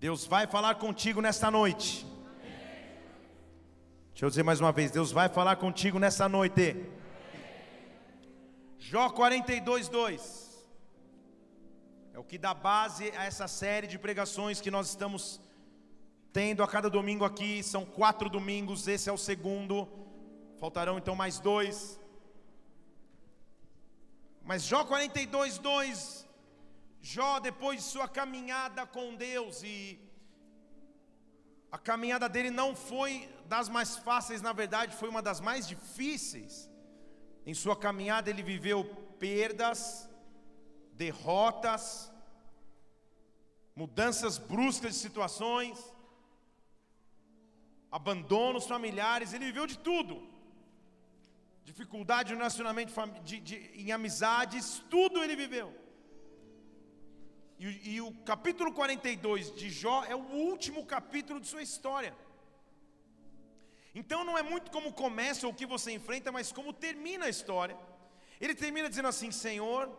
Deus vai falar contigo nesta noite. Deixa eu dizer mais uma vez: Deus vai falar contigo nessa noite. Jó 42, 2. É o que dá base a essa série de pregações que nós estamos tendo a cada domingo aqui. São quatro domingos, esse é o segundo. Faltarão então mais dois. Mas Jó 42, 2 Jó, depois de sua caminhada com Deus, e a caminhada dele não foi das mais fáceis, na verdade, foi uma das mais difíceis. Em sua caminhada, ele viveu perdas, derrotas, mudanças bruscas de situações, abandonos familiares, ele viveu de tudo. Dificuldade no relacionamento, de, de, em amizades, tudo ele viveu. E, e o capítulo 42 de Jó é o último capítulo de sua história. Então não é muito como começa ou o que você enfrenta, mas como termina a história. Ele termina dizendo assim: Senhor,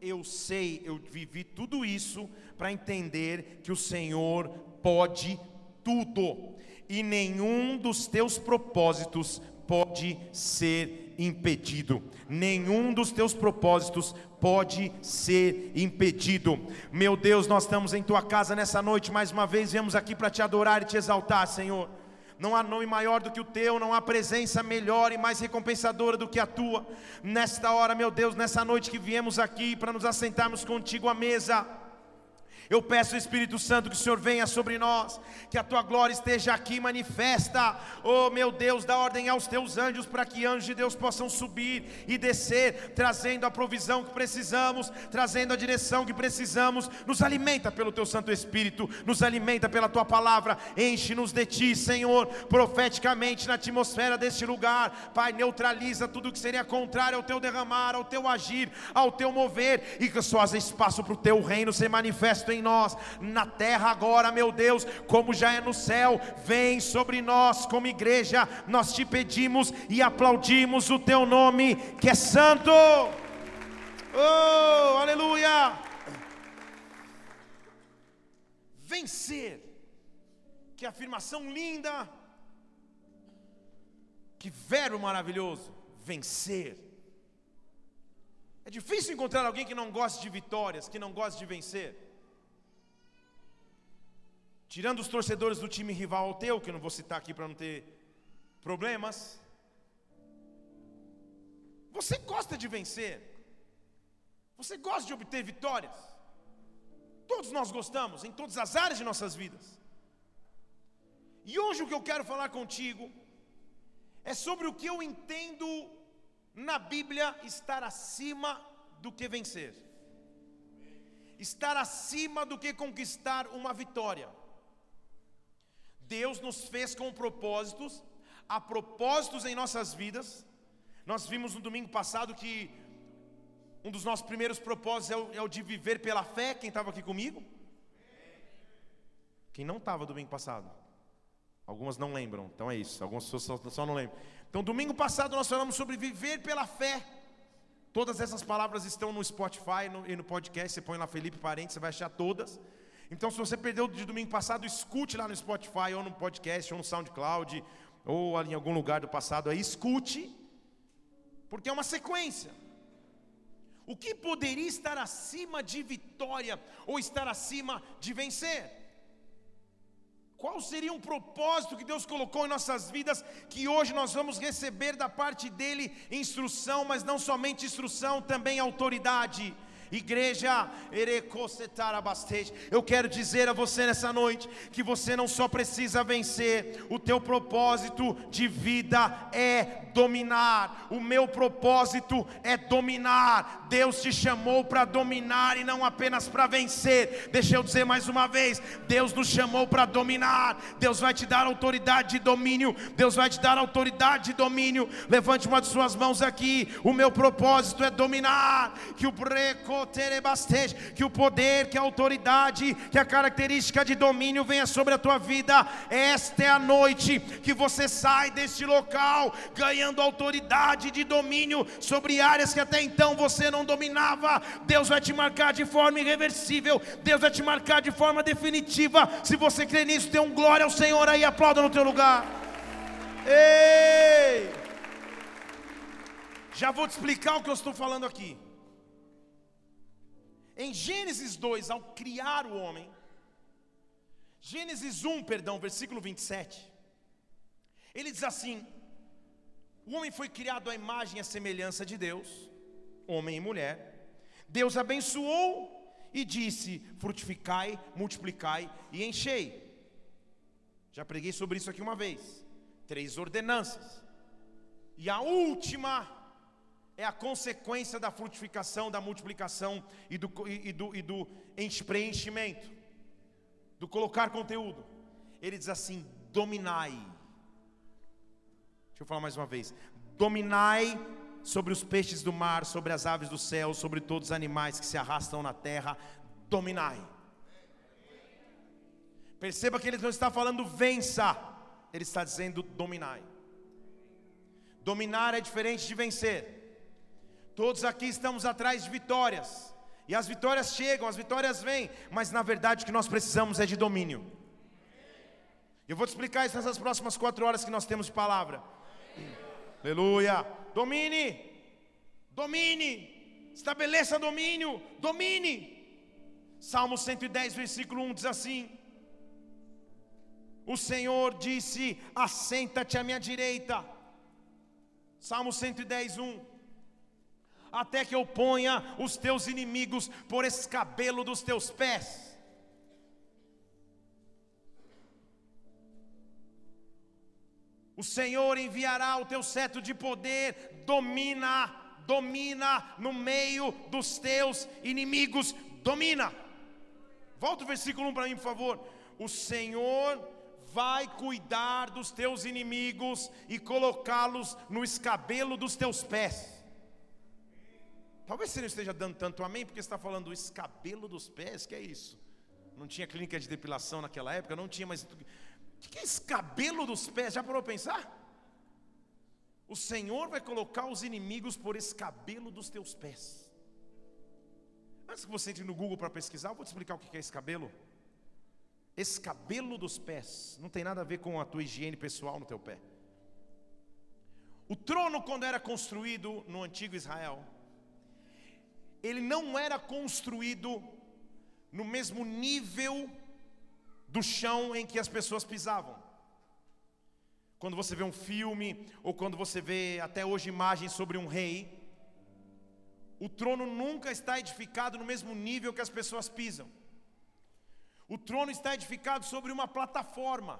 eu sei, eu vivi tudo isso para entender que o Senhor pode tudo, e nenhum dos teus propósitos pode ser impedido. Nenhum dos teus propósitos pode ser impedido. Meu Deus, nós estamos em tua casa nessa noite mais uma vez, viemos aqui para te adorar e te exaltar, Senhor. Não há nome maior do que o teu, não há presença melhor e mais recompensadora do que a tua. Nesta hora, meu Deus, nessa noite que viemos aqui para nos assentarmos contigo à mesa. Eu peço, Espírito Santo, que o Senhor venha sobre nós, que a tua glória esteja aqui manifesta. Oh, meu Deus, dá ordem aos teus anjos para que anjos de Deus possam subir e descer, trazendo a provisão que precisamos, trazendo a direção que precisamos. Nos alimenta pelo teu Santo Espírito, nos alimenta pela tua palavra. Enche-nos de ti, Senhor, profeticamente na atmosfera deste lugar. Pai, neutraliza tudo que seria contrário ao teu derramar, ao teu agir, ao teu mover, e que só haja espaço para o teu reino ser manifesto em nós, na terra agora, meu Deus, como já é no céu, vem sobre nós como igreja, nós te pedimos e aplaudimos o teu nome, que é santo. Oh, aleluia! Vencer, que afirmação linda, que verbo maravilhoso, vencer. É difícil encontrar alguém que não goste de vitórias, que não goste de vencer. Tirando os torcedores do time rival ao teu, que eu não vou citar aqui para não ter problemas. Você gosta de vencer. Você gosta de obter vitórias. Todos nós gostamos, em todas as áreas de nossas vidas. E hoje o que eu quero falar contigo é sobre o que eu entendo na Bíblia estar acima do que vencer, estar acima do que conquistar uma vitória. Deus nos fez com propósitos, há propósitos em nossas vidas. Nós vimos no domingo passado que um dos nossos primeiros propósitos é o, é o de viver pela fé. Quem estava aqui comigo? Quem não estava domingo passado? Algumas não lembram, então é isso. Algumas pessoas só, só não lembram. Então, domingo passado nós falamos sobre viver pela fé. Todas essas palavras estão no Spotify no, e no podcast. Você põe lá Felipe Parente, você vai achar todas. Então, se você perdeu de domingo passado, escute lá no Spotify, ou no podcast, ou no SoundCloud, ou em algum lugar do passado aí, escute, porque é uma sequência. O que poderia estar acima de vitória, ou estar acima de vencer? Qual seria um propósito que Deus colocou em nossas vidas que hoje nós vamos receber da parte dele instrução, mas não somente instrução, também autoridade. Igreja, eu quero dizer a você nessa noite que você não só precisa vencer, o teu propósito de vida é dominar. O meu propósito é dominar. Deus te chamou para dominar e não apenas para vencer. Deixa eu dizer mais uma vez: Deus nos chamou para dominar. Deus vai te dar autoridade de domínio. Deus vai te dar autoridade de domínio. Levante uma de suas mãos aqui. O meu propósito é dominar. Que o breco que o poder, que a autoridade, que a característica de domínio venha sobre a tua vida. Esta é a noite que você sai deste local ganhando autoridade de domínio sobre áreas que até então você não dominava. Deus vai te marcar de forma irreversível, Deus vai te marcar de forma definitiva. Se você crê nisso, dê um glória ao Senhor aí, aplauda no teu lugar. Ei! Já vou te explicar o que eu estou falando aqui. Em Gênesis 2, ao criar o homem, Gênesis 1, perdão, versículo 27, ele diz assim: O homem foi criado à imagem e à semelhança de Deus, homem e mulher. Deus abençoou e disse: Frutificai, multiplicai e enchei. Já preguei sobre isso aqui uma vez. Três ordenanças. E a última é a consequência da frutificação, da multiplicação e do, e, do, e do preenchimento, do colocar conteúdo. Ele diz assim: dominai. Deixa eu falar mais uma vez: dominai sobre os peixes do mar, sobre as aves do céu, sobre todos os animais que se arrastam na terra, dominai. Perceba que ele não está falando vença, ele está dizendo dominai. Dominar é diferente de vencer. Todos aqui estamos atrás de vitórias. E as vitórias chegam, as vitórias vêm, mas na verdade o que nós precisamos é de domínio. Eu vou te explicar isso nessas próximas quatro horas que nós temos de palavra. Aleluia. Domine, domine, estabeleça domínio, domine. Salmo 110, versículo 1 diz assim: O Senhor disse: Assenta-te à minha direita. Salmo 110, 1 até que eu ponha os teus inimigos por escabelo dos teus pés. O Senhor enviará o teu cetro de poder, domina, domina no meio dos teus inimigos, domina. Volta o versículo 1 para mim, por favor. O Senhor vai cuidar dos teus inimigos e colocá-los no escabelo dos teus pés. Talvez você não esteja dando tanto amém, porque está falando o escabelo dos pés, que é isso? Não tinha clínica de depilação naquela época, não tinha mais. O que é escabelo dos pés? Já parou para pensar? O Senhor vai colocar os inimigos por escabelo dos teus pés. Antes que você entre no Google para pesquisar, eu vou te explicar o que é escabelo. Escabelo dos pés não tem nada a ver com a tua higiene pessoal no teu pé. O trono, quando era construído no antigo Israel, ele não era construído no mesmo nível do chão em que as pessoas pisavam. Quando você vê um filme, ou quando você vê até hoje imagens sobre um rei, o trono nunca está edificado no mesmo nível que as pessoas pisam. O trono está edificado sobre uma plataforma.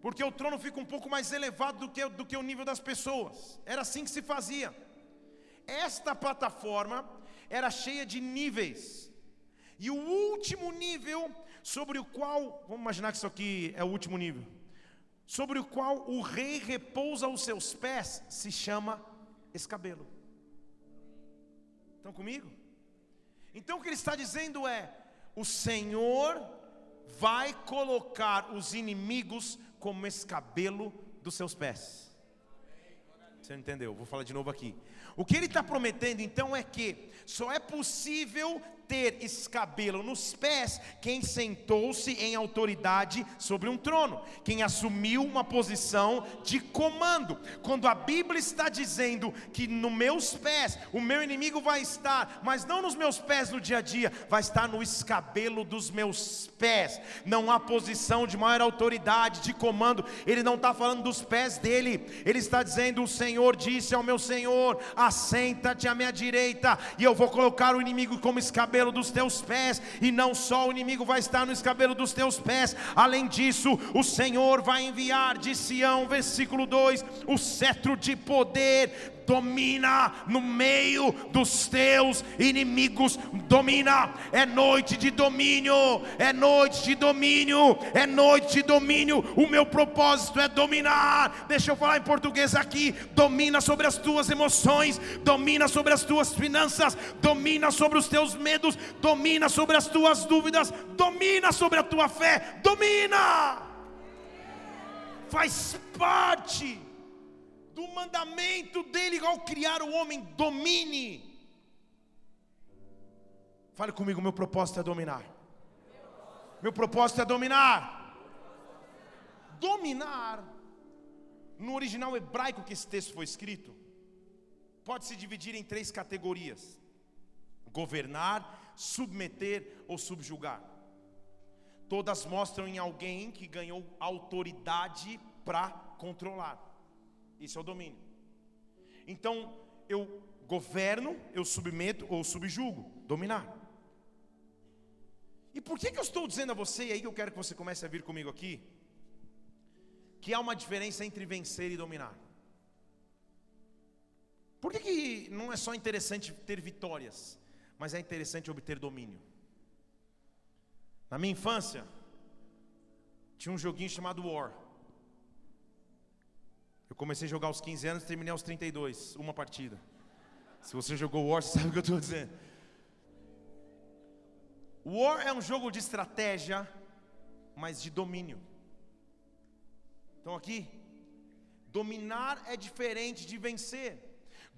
Porque o trono fica um pouco mais elevado do que, do que o nível das pessoas. Era assim que se fazia. Esta plataforma era cheia de níveis. E o último nível sobre o qual, vamos imaginar que isso aqui é o último nível, sobre o qual o rei repousa os seus pés, se chama escabelo. Estão comigo? Então o que ele está dizendo é: o Senhor vai colocar os inimigos como escabelo dos seus pés. Você não entendeu? Vou falar de novo aqui. O que ele está prometendo então é que só é possível ter escabelo nos pés quem sentou-se em autoridade sobre um trono, quem assumiu uma posição de comando. Quando a Bíblia está dizendo que nos meus pés o meu inimigo vai estar, mas não nos meus pés no dia a dia, vai estar no escabelo dos meus pés. Não há posição de maior autoridade, de comando. Ele não está falando dos pés dele, ele está dizendo: O Senhor disse ao meu Senhor: Assenta-te à minha direita, e eu vou colocar o inimigo como escabelo escabelo dos teus pés, e não só o inimigo vai estar no escabelo dos teus pés, além disso, o Senhor vai enviar de Sião, versículo 2, o cetro de poder domina no meio dos teus inimigos, domina. É noite de domínio, é noite de domínio, é noite de domínio. O meu propósito é dominar. Deixa eu falar em português aqui: domina sobre as tuas emoções, domina sobre as tuas finanças, domina sobre os teus medos, domina sobre as tuas dúvidas, domina sobre a tua fé, domina. Faz parte do mandamento dele ao criar o homem, domine. Fale comigo, meu propósito é dominar. Meu propósito é dominar. Dominar, no original hebraico que esse texto foi escrito, pode se dividir em três categorias: governar, submeter ou subjugar. Todas mostram em alguém que ganhou autoridade para controlar. Isso é o domínio. Então, eu governo, eu submeto ou subjugo, dominar. E por que, que eu estou dizendo a você, e aí que eu quero que você comece a vir comigo aqui, que há uma diferença entre vencer e dominar? Por que, que não é só interessante ter vitórias, mas é interessante obter domínio? Na minha infância, tinha um joguinho chamado War. Eu comecei a jogar aos 15 anos e terminei aos 32, uma partida. Se você jogou War, você sabe o que eu estou dizendo. War é um jogo de estratégia, mas de domínio. Então aqui, dominar é diferente de vencer.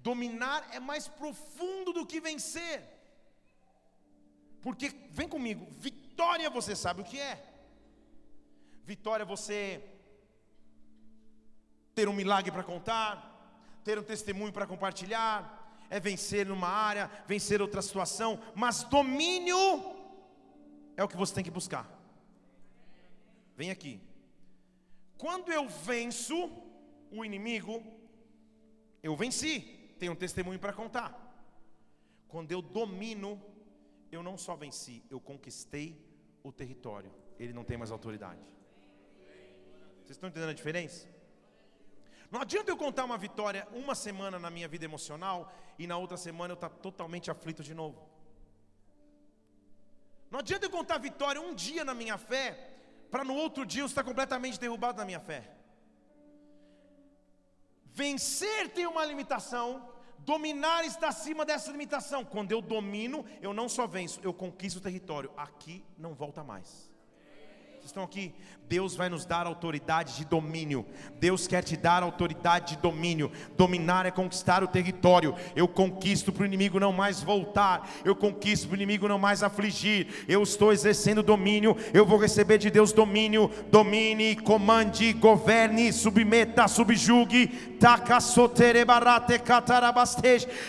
Dominar é mais profundo do que vencer. Porque, vem comigo, vitória você sabe o que é. Vitória você ter um milagre para contar, ter um testemunho para compartilhar, é vencer numa área, vencer outra situação, mas domínio é o que você tem que buscar. Vem aqui. Quando eu venço o inimigo, eu venci, tenho um testemunho para contar. Quando eu domino, eu não só venci, eu conquistei o território. Ele não tem mais autoridade. Vocês estão entendendo a diferença? Não adianta eu contar uma vitória uma semana na minha vida emocional e na outra semana eu estar tá totalmente aflito de novo. Não adianta eu contar vitória um dia na minha fé, para no outro dia eu estar completamente derrubado na minha fé. Vencer tem uma limitação, dominar está acima dessa limitação. Quando eu domino, eu não só venço, eu conquisto o território. Aqui não volta mais. Vocês estão aqui? Deus vai nos dar autoridade de domínio. Deus quer te dar autoridade de domínio. Dominar é conquistar o território. Eu conquisto para o inimigo não mais voltar. Eu conquisto para o inimigo não mais afligir. Eu estou exercendo domínio. Eu vou receber de Deus domínio. Domine, comande, governe, submeta, subjugue.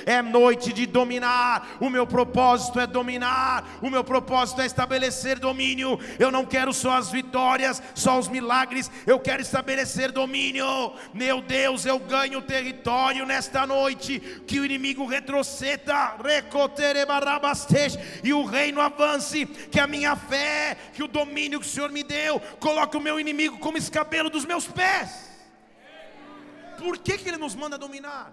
É noite de dominar. O meu propósito é dominar. O meu propósito é estabelecer domínio. Eu não quero só as vitórias só os milagres, eu quero estabelecer domínio. Meu Deus, eu ganho território nesta noite, que o inimigo retroceda, e o reino avance, que a minha fé, que o domínio que o Senhor me deu, coloque o meu inimigo como escabelo dos meus pés. Por que, que ele nos manda dominar?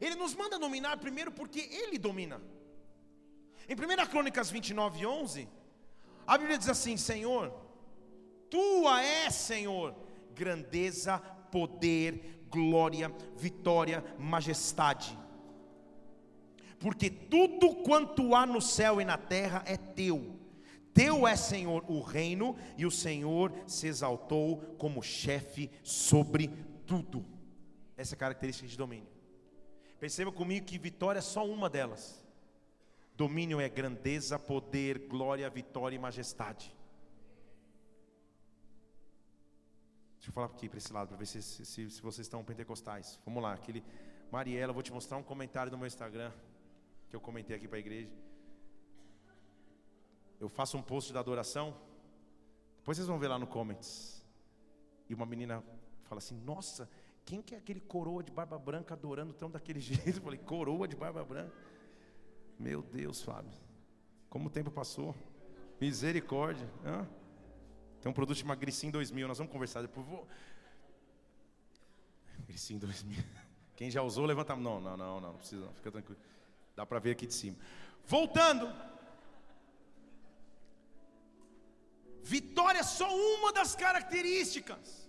Ele nos manda dominar primeiro porque ele domina. Em 1 Crônicas 29, 11, a Bíblia diz assim: Senhor, tua é, Senhor, grandeza, poder, glória, vitória, majestade. Porque tudo quanto há no céu e na terra é teu. Teu é, Senhor, o reino, e o Senhor se exaltou como chefe sobre tudo. Essa é a característica de domínio. Perceba comigo que vitória é só uma delas. Domínio é grandeza, poder, glória, vitória e majestade. Deixa eu falar aqui para esse lado, para ver se, se, se, vocês estão pentecostais. Vamos lá, aquele. Mariela, vou te mostrar um comentário no meu Instagram, que eu comentei aqui para a igreja. Eu faço um post da adoração, depois vocês vão ver lá no comments. E uma menina fala assim: Nossa, quem que é aquele coroa de barba branca adorando tão daquele jeito? Eu falei: Coroa de barba branca. Meu Deus, Fábio, como o tempo passou. Misericórdia. Hã? Tem um produto chamado Gricin 2000, nós vamos conversar depois. Vou... Gricin 2000. Quem já usou, levanta a mão. Não, não, não, não, não precisa, não, fica tranquilo. Dá para ver aqui de cima. Voltando. Vitória é só uma das características.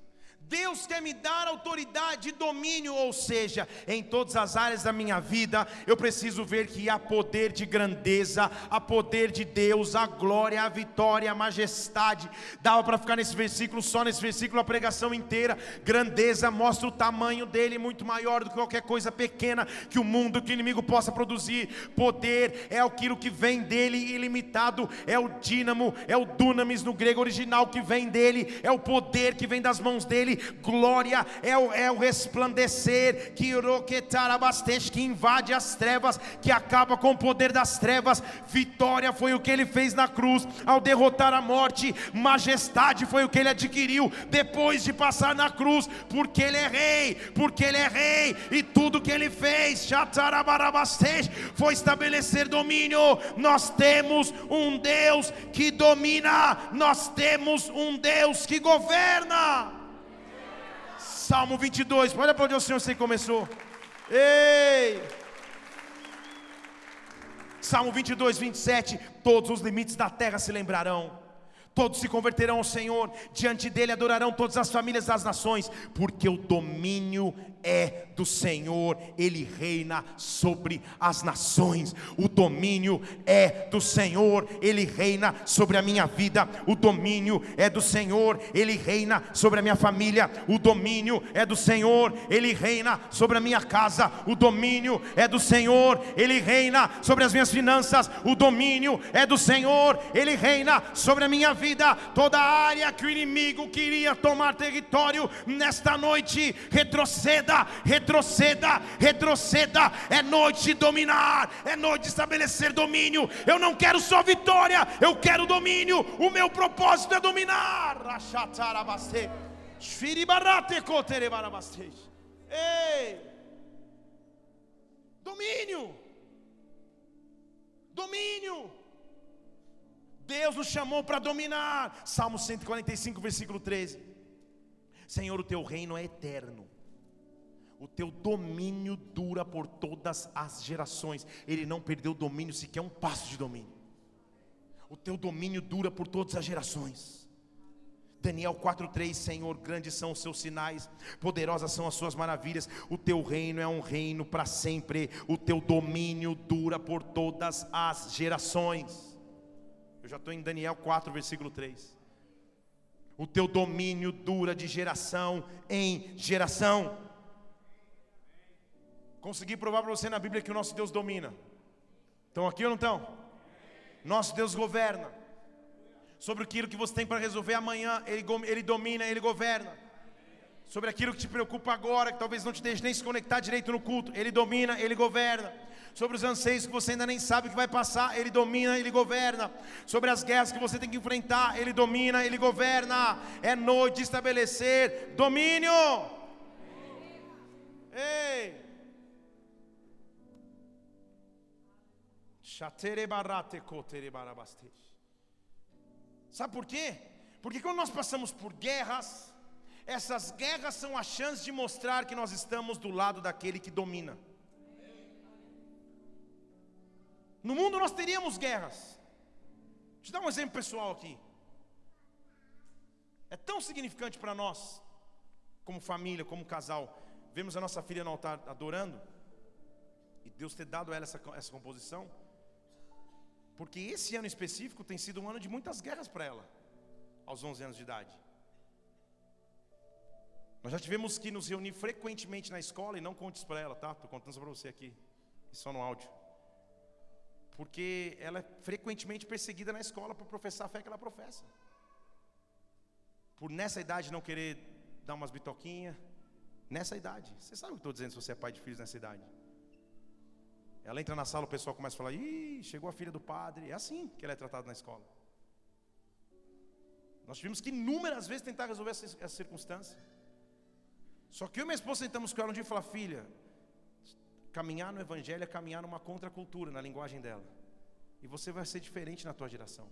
Deus quer me dar autoridade e domínio, ou seja, em todas as áreas da minha vida, eu preciso ver que há poder de grandeza, há poder de Deus, a glória, a vitória, a majestade. Dava para ficar nesse versículo, só nesse versículo, a pregação inteira. Grandeza mostra o tamanho dele, muito maior do que qualquer coisa pequena que o mundo, que o inimigo possa produzir. Poder é aquilo que vem dele, ilimitado, é o dínamo, é o dunamis no grego original que vem dele, é o poder que vem das mãos dele glória é o, é o resplandecer que que invade as trevas, que acaba com o poder das trevas. Vitória foi o que ele fez na cruz ao derrotar a morte. Majestade foi o que ele adquiriu depois de passar na cruz, porque ele é rei, porque ele é rei e tudo que ele fez, foi estabelecer domínio. Nós temos um Deus que domina, nós temos um Deus que governa. Salmo 22, olha para onde o Senhor você começou. Ei! Salmo 22, 27. Todos os limites da terra se lembrarão todos se converterão ao Senhor, diante dele adorarão todas as famílias das nações, porque o domínio é do Senhor, ele reina sobre as nações. O domínio é do Senhor, ele reina sobre a minha vida. O domínio é do Senhor, ele reina sobre a minha família. O domínio é do Senhor, ele reina sobre a minha casa. O domínio é do Senhor, ele reina sobre as minhas finanças. O domínio é do Senhor, ele reina sobre a minha vida toda área que o inimigo queria tomar território, nesta noite, retroceda, retroceda, retroceda. É noite de dominar, é noite de estabelecer domínio. Eu não quero só vitória, eu quero domínio. O meu propósito é dominar. Ei! Domínio! Domínio! Deus nos chamou para dominar. Salmo 145, versículo 13. Senhor, o teu reino é eterno. O teu domínio dura por todas as gerações. Ele não perdeu domínio sequer um passo de domínio. O teu domínio dura por todas as gerações. Daniel 4:3 Senhor, grandes são os seus sinais, poderosas são as suas maravilhas. O teu reino é um reino para sempre. O teu domínio dura por todas as gerações. Eu já estou em Daniel 4, versículo 3. O teu domínio dura de geração em geração. Consegui provar para você na Bíblia que o nosso Deus domina. Estão aqui ou não estão? Nosso Deus governa. Sobre aquilo que você tem para resolver amanhã, ele, ele domina, Ele governa. Sobre aquilo que te preocupa agora, que talvez não te deixe nem se conectar direito no culto, Ele domina, Ele governa sobre os anseios que você ainda nem sabe o que vai passar, Ele domina, Ele governa, sobre as guerras que você tem que enfrentar, Ele domina, Ele governa. É noite de estabelecer domínio. Ei! Sabe por quê? Porque quando nós passamos por guerras, essas guerras são a chance de mostrar que nós estamos do lado daquele que domina. No mundo nós teríamos guerras. Deixa eu dar um exemplo pessoal aqui. É tão significante para nós, como família, como casal, vemos a nossa filha no altar adorando, e Deus ter dado a ela essa, essa composição, porque esse ano específico tem sido um ano de muitas guerras para ela, aos 11 anos de idade. Nós já tivemos que nos reunir frequentemente na escola, e não conte isso para ela, tá? Estou contando isso para você aqui, só no áudio porque ela é frequentemente perseguida na escola por professar a fé que ela professa. Por nessa idade não querer dar umas bitoquinhas, nessa idade. Você sabe o que estou dizendo se você é pai de filhos nessa idade. Ela entra na sala, o pessoal começa a falar: Ih, chegou a filha do padre. É assim que ela é tratada na escola. Nós tivemos que inúmeras vezes tentar resolver essa, essa circunstância. Só que eu e minha esposa sentamos com ela um dia e falamos: Filha, Caminhar no Evangelho é caminhar numa contracultura, na linguagem dela. E você vai ser diferente na tua geração.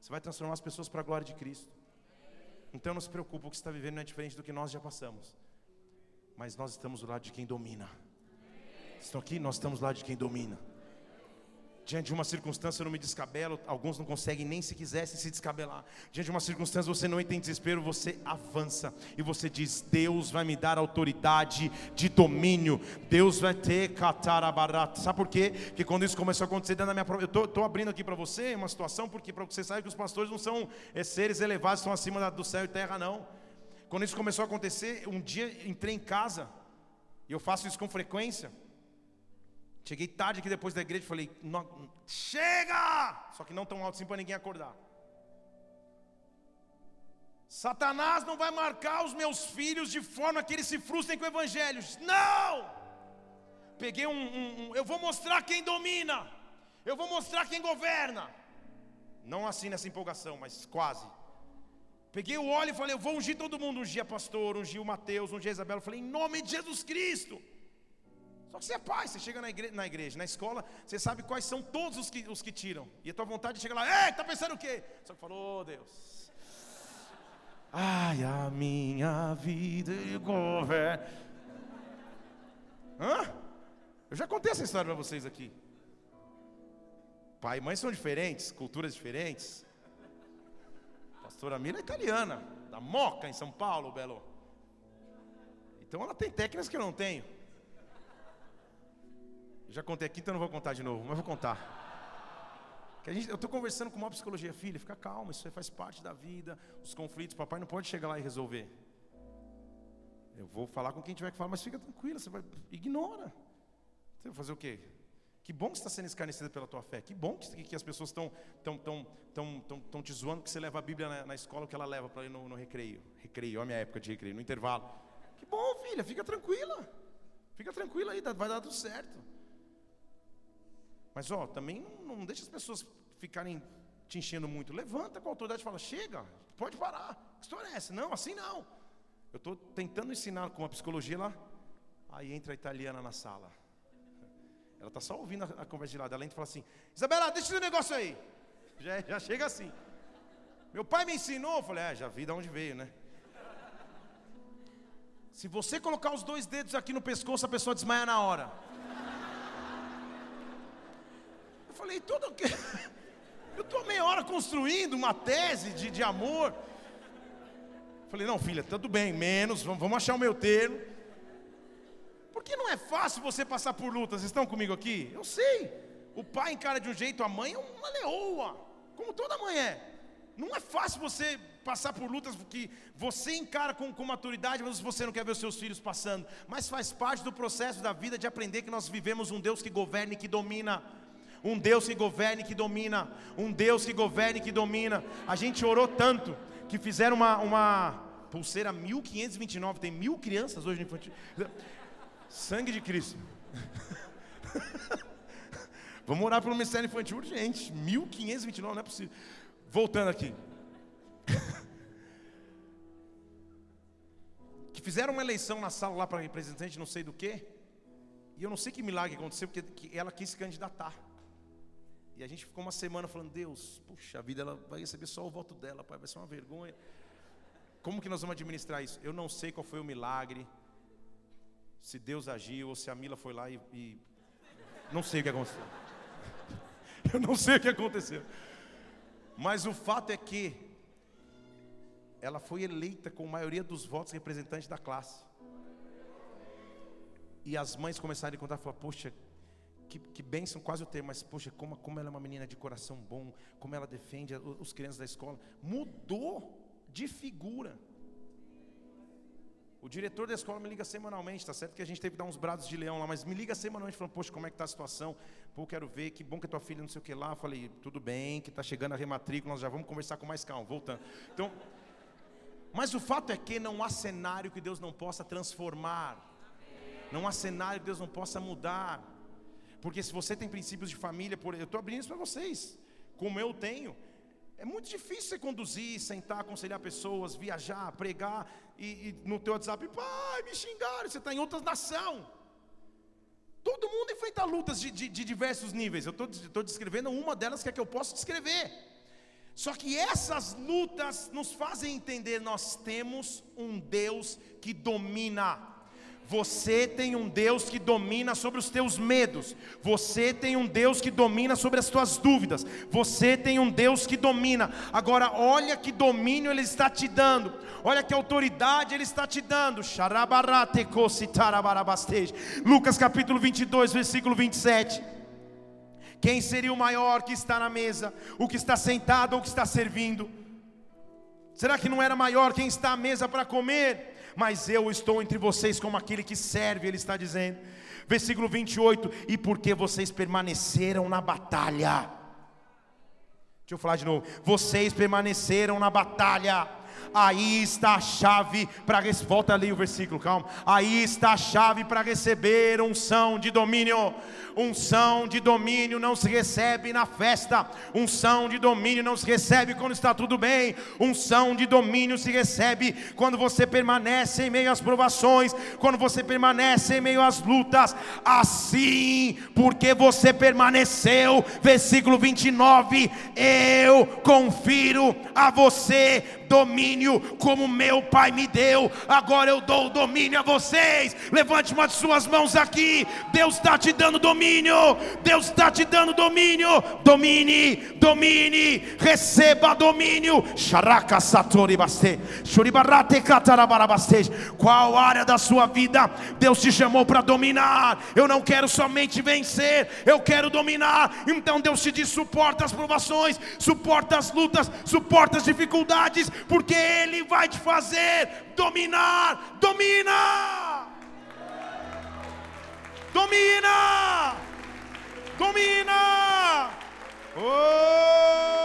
Você vai transformar as pessoas para a glória de Cristo. Então não se preocupe, o que você está vivendo não é diferente do que nós já passamos. mas nós estamos do lado de quem domina. Estão aqui? Nós estamos lado de quem domina. Diante de uma circunstância eu não me descabelo, alguns não conseguem nem se quisessem se descabelar. Diante de uma circunstância você não em desespero, você avança e você diz: Deus vai me dar autoridade de domínio. Deus vai ter catarabarata. Sabe por quê? Que quando isso começou a acontecer dentro da minha eu estou abrindo aqui para você uma situação porque para você sabe que os pastores não são é, seres elevados, estão acima da, do céu e terra não. Quando isso começou a acontecer, um dia entrei em casa e eu faço isso com frequência. Cheguei tarde aqui depois da igreja e falei: chega! Só que não tão alto assim para ninguém acordar. Satanás não vai marcar os meus filhos de forma que eles se frustrem com o evangelho. Não! Peguei um, um, um, Eu vou mostrar quem domina. Eu vou mostrar quem governa. Não assim nessa empolgação, mas quase. Peguei o óleo e falei: Eu vou ungir todo mundo. Ungi a pastor, ungi o Mateus, ungi a Isabela. Falei: Em nome de Jesus Cristo. Só que você é pai, você chega na igreja, na, igreja, na escola, você sabe quais são todos os que, os que tiram. E a tua vontade chega lá, ei, tá pensando o quê? Só que falou, oh, Deus. Ai, a minha vida governa. Hã? Eu já contei essa história para vocês aqui. Pai e mãe são diferentes, culturas diferentes. pastora Mila é italiana, da Moca, em São Paulo, Belo. Então ela tem técnicas que eu não tenho. Já contei aqui, então não vou contar de novo, mas vou contar. Gente, eu estou conversando com uma psicologia, filha, fica calma, isso faz parte da vida, os conflitos, papai não pode chegar lá e resolver. Eu vou falar com quem tiver que falar, mas fica tranquila, você vai, ignora. Você vai fazer o quê? Que bom que você está sendo escarnecida pela tua fé. Que bom que, que as pessoas estão tão, tão, tão, tão, tão te zoando que você leva a Bíblia na, na escola, que ela leva para ir no, no recreio. Recreio, olha a minha época de recreio, no intervalo. Que bom, filha, fica tranquila. Fica tranquila aí, vai dar tudo certo. Mas ó, também não, não deixa as pessoas ficarem te enchendo muito. Levanta com a autoridade e fala: chega, pode parar. Que história é essa? Não, assim não. Eu estou tentando ensinar com a psicologia lá. Aí entra a italiana na sala. Ela está só ouvindo a, a, conversa de lá. Ela entra e fala assim: Isabela, deixa esse negócio aí. Já, já chega assim. Meu pai me ensinou. Eu falei: É, já vi de onde veio, né? Se você colocar os dois dedos aqui no pescoço, a pessoa desmaia na hora falei, tudo que. Eu estou meia hora construindo uma tese de, de amor. Falei, não, filha, tudo bem, menos, vamos, vamos achar o meu termo. Porque não é fácil você passar por lutas, vocês estão comigo aqui? Eu sei. O pai encara de um jeito, a mãe é uma leoa, como toda mãe é. Não é fácil você passar por lutas que você encara com, com maturidade, mas você não quer ver os seus filhos passando. Mas faz parte do processo da vida de aprender que nós vivemos um Deus que governa e que domina um Deus que governe, que domina, um Deus que governe, que domina. A gente orou tanto que fizeram uma, uma pulseira 1529, tem mil crianças hoje no infantil. Sangue de Cristo. Vamos orar pelo ministério infantil urgente. 1529, não é possível. Voltando aqui. que fizeram uma eleição na sala lá para representante, não sei do que. E eu não sei que milagre aconteceu, porque ela quis se candidatar. E a gente ficou uma semana falando, Deus, puxa vida, ela vai receber só o voto dela, pai, vai ser uma vergonha. Como que nós vamos administrar isso? Eu não sei qual foi o milagre, se Deus agiu, ou se a Mila foi lá e. e... Não sei o que aconteceu. Eu não sei o que aconteceu. Mas o fato é que ela foi eleita com a maioria dos votos representantes da classe. E as mães começaram a contar, falaram, poxa, que, que bênção, quase o termo, mas poxa, como, como ela é uma menina de coração bom, como ela defende os crianças da escola. Mudou de figura. O diretor da escola me liga semanalmente, tá certo que a gente teve que dar uns brados de leão lá, mas me liga semanalmente falando, poxa, como é que está a situação? Pô, quero ver, que bom que a tua filha não sei o que lá. Eu falei, tudo bem, que está chegando a rematrícula, nós já vamos conversar com mais calma, voltando. Então, mas o fato é que não há cenário que Deus não possa transformar. Não há cenário que Deus não possa mudar. Porque se você tem princípios de família, por, eu estou abrindo isso para vocês, como eu tenho, é muito difícil você conduzir, sentar, aconselhar pessoas, viajar, pregar, e, e no teu WhatsApp, pai, me xingaram, você está em outra nação. Todo mundo enfrenta lutas de, de, de diversos níveis. Eu estou descrevendo uma delas que é que eu posso descrever. Só que essas lutas nos fazem entender: nós temos um Deus que domina. Você tem um Deus que domina sobre os teus medos. Você tem um Deus que domina sobre as tuas dúvidas. Você tem um Deus que domina. Agora, olha que domínio Ele está te dando. Olha que autoridade Ele está te dando. Lucas capítulo 22, versículo 27. Quem seria o maior que está na mesa? O que está sentado ou o que está servindo? Será que não era maior quem está à mesa para comer? Mas eu estou entre vocês como aquele que serve, ele está dizendo. Versículo 28, e porque vocês permaneceram na batalha. Deixa eu falar de novo. Vocês permaneceram na batalha aí está a chave para volta ali o versículo, calma. Aí está a chave para receber unção de domínio. Unção de domínio não se recebe na festa. Unção de domínio não se recebe quando está tudo bem. Unção de domínio se recebe quando você permanece em meio às provações, quando você permanece em meio às lutas. Assim, porque você permaneceu, versículo 29, eu confiro a você domínio como meu Pai me deu. Agora eu dou o domínio a vocês. Levante uma de suas mãos aqui. Deus está te dando domínio. Deus está te dando domínio. Domine, domine, receba domínio. Qual área da sua vida Deus te chamou para dominar? Eu não quero somente vencer, eu quero dominar. Então Deus te diz: suporta as provações, suporta as lutas, suporta as dificuldades, porque Ele vai te fazer dominar. Domina! Domina! Domina! Oh!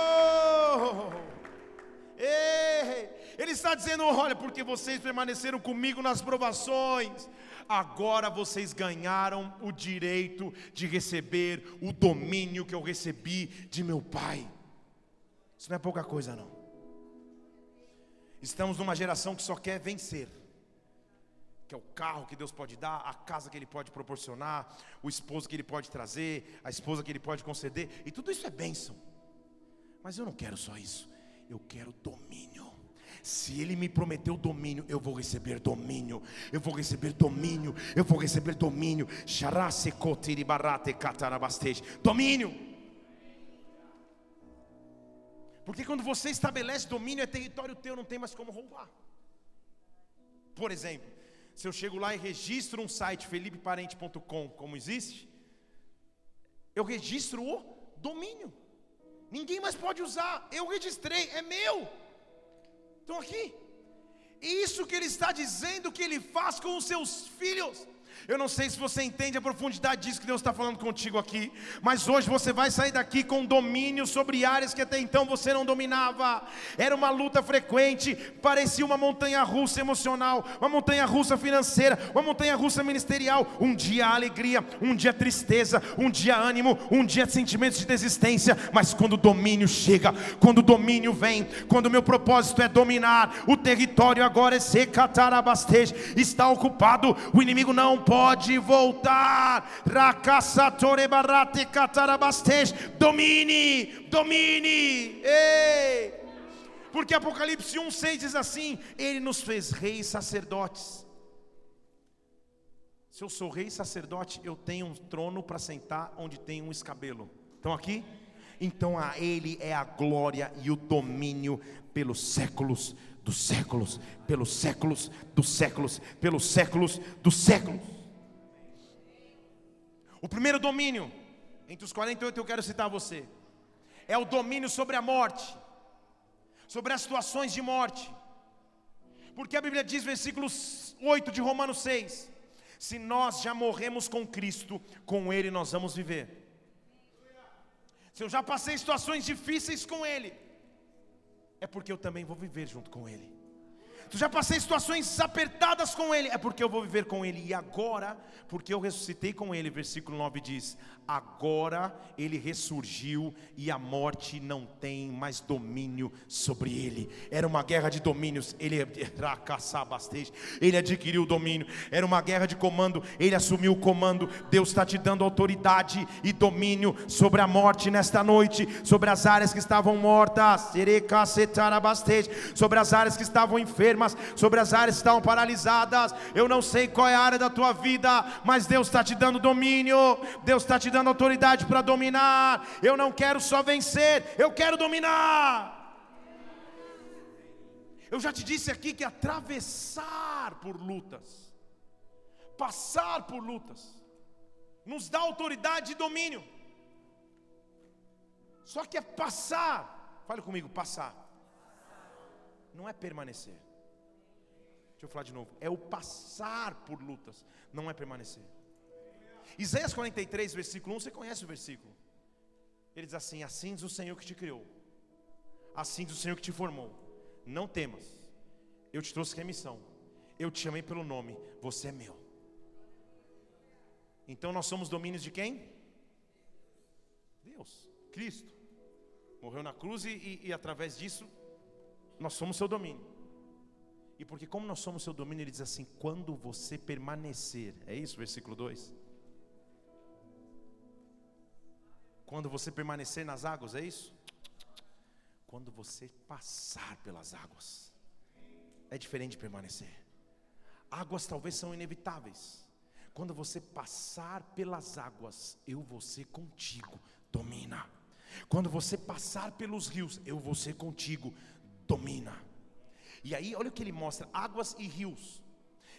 Ei! Ele está dizendo: olha, porque vocês permaneceram comigo nas provações, agora vocês ganharam o direito de receber o domínio que eu recebi de meu Pai. Isso não é pouca coisa, não. Estamos numa geração que só quer vencer. Que é o carro que Deus pode dar, a casa que Ele pode proporcionar, o esposo que Ele pode trazer, a esposa que Ele pode conceder, e tudo isso é bênção. Mas eu não quero só isso, eu quero domínio. Se Ele me prometeu domínio, eu vou receber domínio, eu vou receber domínio, eu vou receber domínio. Domínio. Porque quando você estabelece domínio, é território teu, não tem mais como roubar. Por exemplo, se eu chego lá e registro um site felipeparente.com, como existe, eu registro o domínio. Ninguém mais pode usar. Eu registrei, é meu. Estão aqui. Isso que ele está dizendo que ele faz com os seus filhos. Eu não sei se você entende a profundidade disso que Deus está falando contigo aqui, mas hoje você vai sair daqui com domínio sobre áreas que até então você não dominava. Era uma luta frequente, parecia uma montanha russa emocional, uma montanha russa financeira, uma montanha russa ministerial. Um dia alegria, um dia tristeza, um dia ânimo, um dia sentimentos de desistência. Mas quando o domínio chega, quando o domínio vem, quando o meu propósito é dominar, o território agora é secatarabastej, está ocupado, o inimigo não pode voltar. Domine, domine. Ei. Porque Apocalipse 1,6 diz assim: Ele nos fez reis sacerdotes. Se eu sou rei sacerdote, eu tenho um trono para sentar onde tem um escabelo. Estão aqui? Então a Ele é a glória e o domínio pelos séculos dos séculos, pelos séculos dos séculos, pelos séculos dos séculos. O primeiro domínio, entre os 48 eu quero citar você, é o domínio sobre a morte, sobre as situações de morte. Porque a Bíblia diz, versículo 8 de Romanos 6: Se nós já morremos com Cristo, com Ele nós vamos viver. Se eu já passei situações difíceis com Ele, é porque eu também vou viver junto com Ele. Já passei situações apertadas com Ele, é porque eu vou viver com Ele. E agora, porque eu ressuscitei com Ele, versículo 9 diz: agora ele ressurgiu e a morte não tem mais domínio sobre ele. Era uma guerra de domínios, ele ele adquiriu o domínio. Era uma guerra de comando, ele assumiu o comando. Deus está te dando autoridade e domínio sobre a morte nesta noite, sobre as áreas que estavam mortas, sobre as áreas que estavam enfermas enfermas, sobre as áreas que estão paralisadas. Eu não sei qual é a área da tua vida, mas Deus está te dando domínio, Deus está te dando autoridade para dominar. Eu não quero só vencer, eu quero dominar. Eu já te disse aqui que atravessar por lutas, passar por lutas, nos dá autoridade e domínio. Só que é passar, fale comigo, passar, não é permanecer. Deixa eu falar de novo, é o passar por lutas, não é permanecer. Isaías 43, versículo 1, você conhece o versículo? Ele diz assim: Assim diz o Senhor que te criou, assim diz o Senhor que te formou. Não temas, eu te trouxe remissão, eu te chamei pelo nome, você é meu. Então nós somos domínios de quem? Deus, Cristo. Morreu na cruz e, e, e através disso nós somos seu domínio. E porque, como nós somos seu domínio, ele diz assim: quando você permanecer, é isso, versículo 2. Quando você permanecer nas águas, é isso? Quando você passar pelas águas, é diferente de permanecer. Águas talvez são inevitáveis. Quando você passar pelas águas, eu vou ser contigo, domina. Quando você passar pelos rios, eu vou ser contigo, domina. E aí, olha o que ele mostra: águas e rios.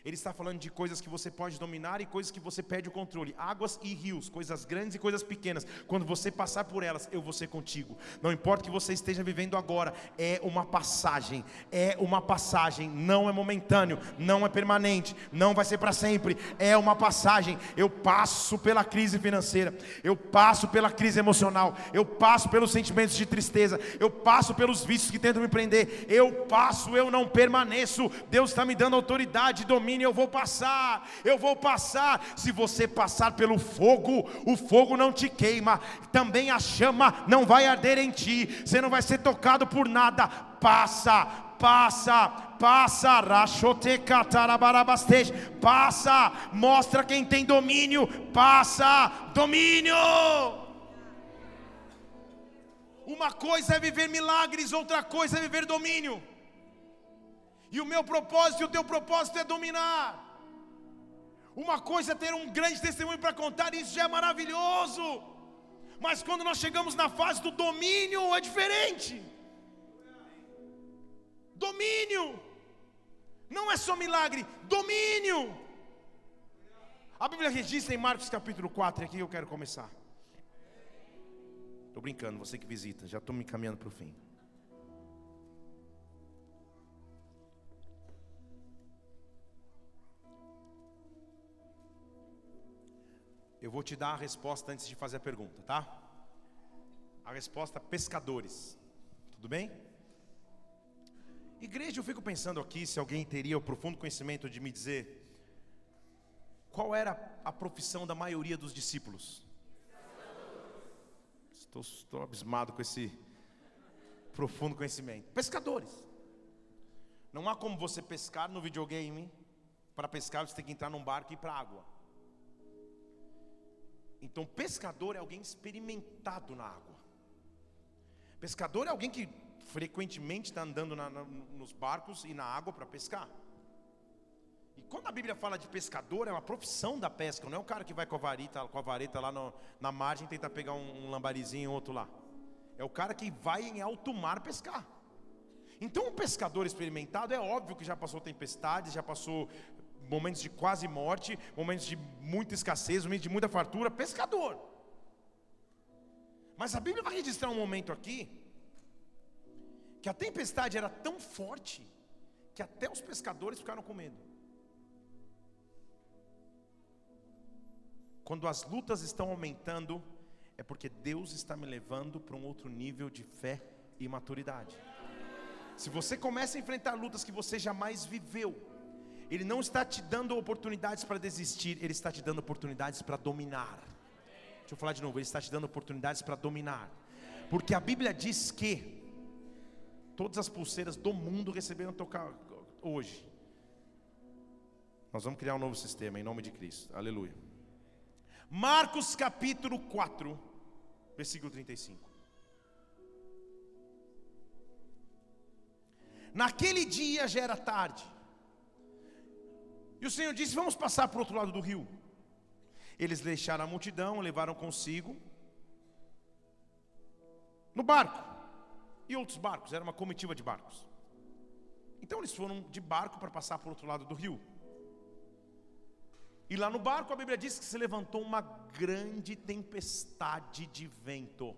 Ele está falando de coisas que você pode dominar e coisas que você perde o controle. Águas e rios, coisas grandes e coisas pequenas. Quando você passar por elas, eu vou ser contigo. Não importa o que você esteja vivendo agora, é uma passagem. É uma passagem, não é momentâneo, não é permanente, não vai ser para sempre. É uma passagem. Eu passo pela crise financeira, eu passo pela crise emocional, eu passo pelos sentimentos de tristeza, eu passo pelos vícios que tentam me prender. Eu passo, eu não permaneço. Deus está me dando autoridade, domínio eu vou passar, eu vou passar. Se você passar pelo fogo, o fogo não te queima, também a chama não vai arder em ti, você não vai ser tocado por nada. Passa, passa, passa, rachoteca tarabarabasteja, passa, mostra quem tem domínio, passa, domínio. Uma coisa é viver milagres, outra coisa é viver domínio. E o meu propósito e o teu propósito é dominar. Uma coisa é ter um grande testemunho para contar, isso já é maravilhoso. Mas quando nós chegamos na fase do domínio, é diferente. Domínio. Não é só milagre, domínio. A Bíblia registra em Marcos capítulo 4, aqui eu quero começar. Estou brincando, você que visita, já estou me encaminhando para o fim. Vou te dar a resposta antes de fazer a pergunta, tá? A resposta pescadores. Tudo bem? Igreja, eu fico pensando aqui se alguém teria o profundo conhecimento de me dizer qual era a profissão da maioria dos discípulos. Estou, estou abismado com esse profundo conhecimento. Pescadores. Não há como você pescar no videogame. Para pescar, você tem que entrar num barco e ir para a água. Então, pescador é alguém experimentado na água. Pescador é alguém que frequentemente está andando na, na, nos barcos e na água para pescar. E quando a Bíblia fala de pescador, é uma profissão da pesca, não é o cara que vai com a vareta, com a vareta lá no, na margem tentar pegar um, um lambarizinho outro lá. É o cara que vai em alto mar pescar. Então, um pescador experimentado é óbvio que já passou tempestades, já passou momentos de quase morte, momentos de muita escassez, momentos de muita fartura, pescador. Mas a Bíblia vai registrar um momento aqui que a tempestade era tão forte que até os pescadores ficaram com medo. Quando as lutas estão aumentando, é porque Deus está me levando para um outro nível de fé e maturidade. Se você começa a enfrentar lutas que você jamais viveu, ele não está te dando oportunidades para desistir, Ele está te dando oportunidades para dominar. Deixa eu falar de novo, Ele está te dando oportunidades para dominar. Porque a Bíblia diz que todas as pulseiras do mundo receberam tocar hoje. Nós vamos criar um novo sistema em nome de Cristo. Aleluia. Marcos capítulo 4, versículo 35. Naquele dia já era tarde. E o Senhor disse: Vamos passar para o outro lado do rio. Eles deixaram a multidão, levaram consigo no barco e outros barcos, era uma comitiva de barcos. Então eles foram de barco para passar para o outro lado do rio. E lá no barco a Bíblia diz que se levantou uma grande tempestade de vento.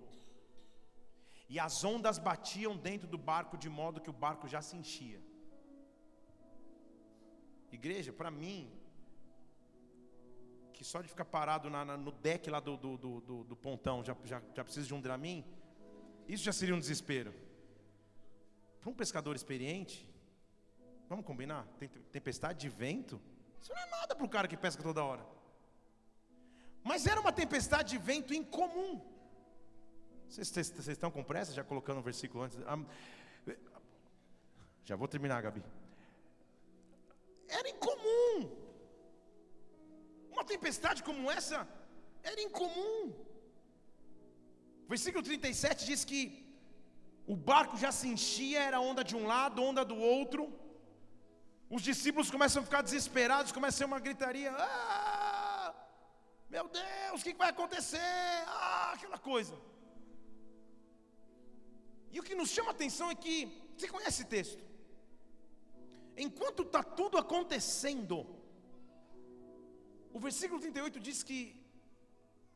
E as ondas batiam dentro do barco de modo que o barco já se enchia. Igreja, para mim, que só de ficar parado na, na, no deck lá do, do, do, do pontão já, já, já precisa de um Dramin, isso já seria um desespero. Para um pescador experiente, vamos combinar? Tem tempestade de vento? Isso não é nada para o cara que pesca toda hora. Mas era uma tempestade de vento incomum. Vocês, vocês, vocês estão com pressa? Já colocando um versículo antes. Já vou terminar, Gabi. Era incomum. Uma tempestade como essa era incomum. O versículo 37 diz que o barco já se enchia, era onda de um lado, onda do outro. Os discípulos começam a ficar desesperados, começa a ser uma gritaria. Ah, meu Deus, o que vai acontecer? Ah, aquela coisa. E o que nos chama a atenção é que, você conhece esse texto? Enquanto está tudo acontecendo, o versículo 38 diz que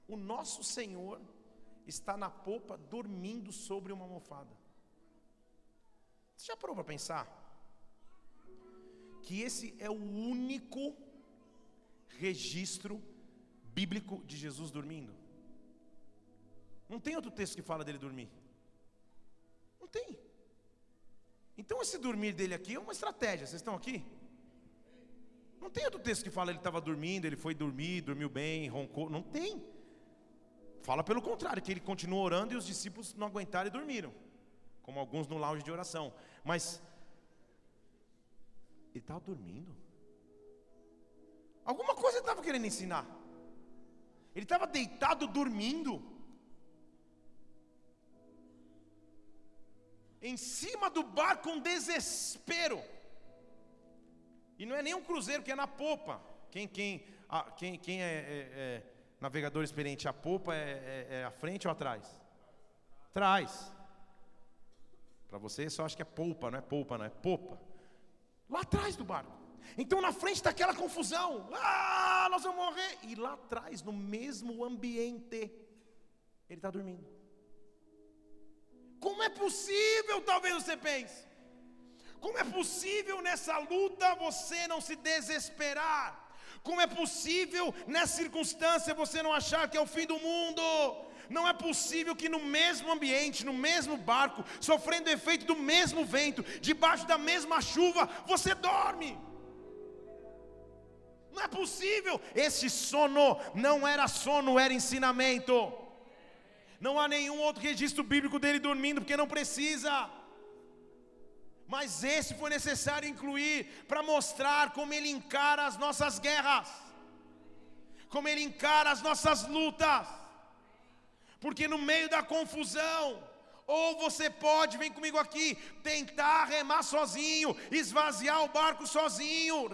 o nosso Senhor está na popa dormindo sobre uma almofada. Você já parou para pensar? Que esse é o único registro bíblico de Jesus dormindo. Não tem outro texto que fala dele dormir. Não tem. Então esse dormir dele aqui é uma estratégia. Vocês estão aqui? Não tem outro texto que fala ele estava dormindo, ele foi dormir, dormiu bem, roncou. Não tem. Fala pelo contrário, que ele continuou orando e os discípulos não aguentaram e dormiram. Como alguns no lounge de oração. Mas ele estava dormindo. Alguma coisa ele estava querendo ensinar. Ele estava deitado dormindo. Em cima do barco, um desespero. E não é nem um cruzeiro que é na popa. Quem, quem, quem, quem é, é, é navegador experiente, a popa é, é, é à frente ou atrás? Trás. Para você só acha que é polpa, não é polpa, não é popa. Lá atrás do barco. Então na frente está aquela confusão. Ah, nós vamos morrer. E lá atrás, no mesmo ambiente, ele está dormindo. Como é possível, talvez você pense? Como é possível nessa luta você não se desesperar? Como é possível nessa circunstância você não achar que é o fim do mundo? Não é possível que no mesmo ambiente, no mesmo barco, sofrendo efeito do mesmo vento, debaixo da mesma chuva, você dorme. Não é possível. Esse sono não era sono, era ensinamento. Não há nenhum outro registro bíblico dele dormindo, porque não precisa. Mas esse foi necessário incluir para mostrar como ele encara as nossas guerras, como ele encara as nossas lutas, porque no meio da confusão, ou você pode, vem comigo aqui, tentar remar sozinho, esvaziar o barco sozinho,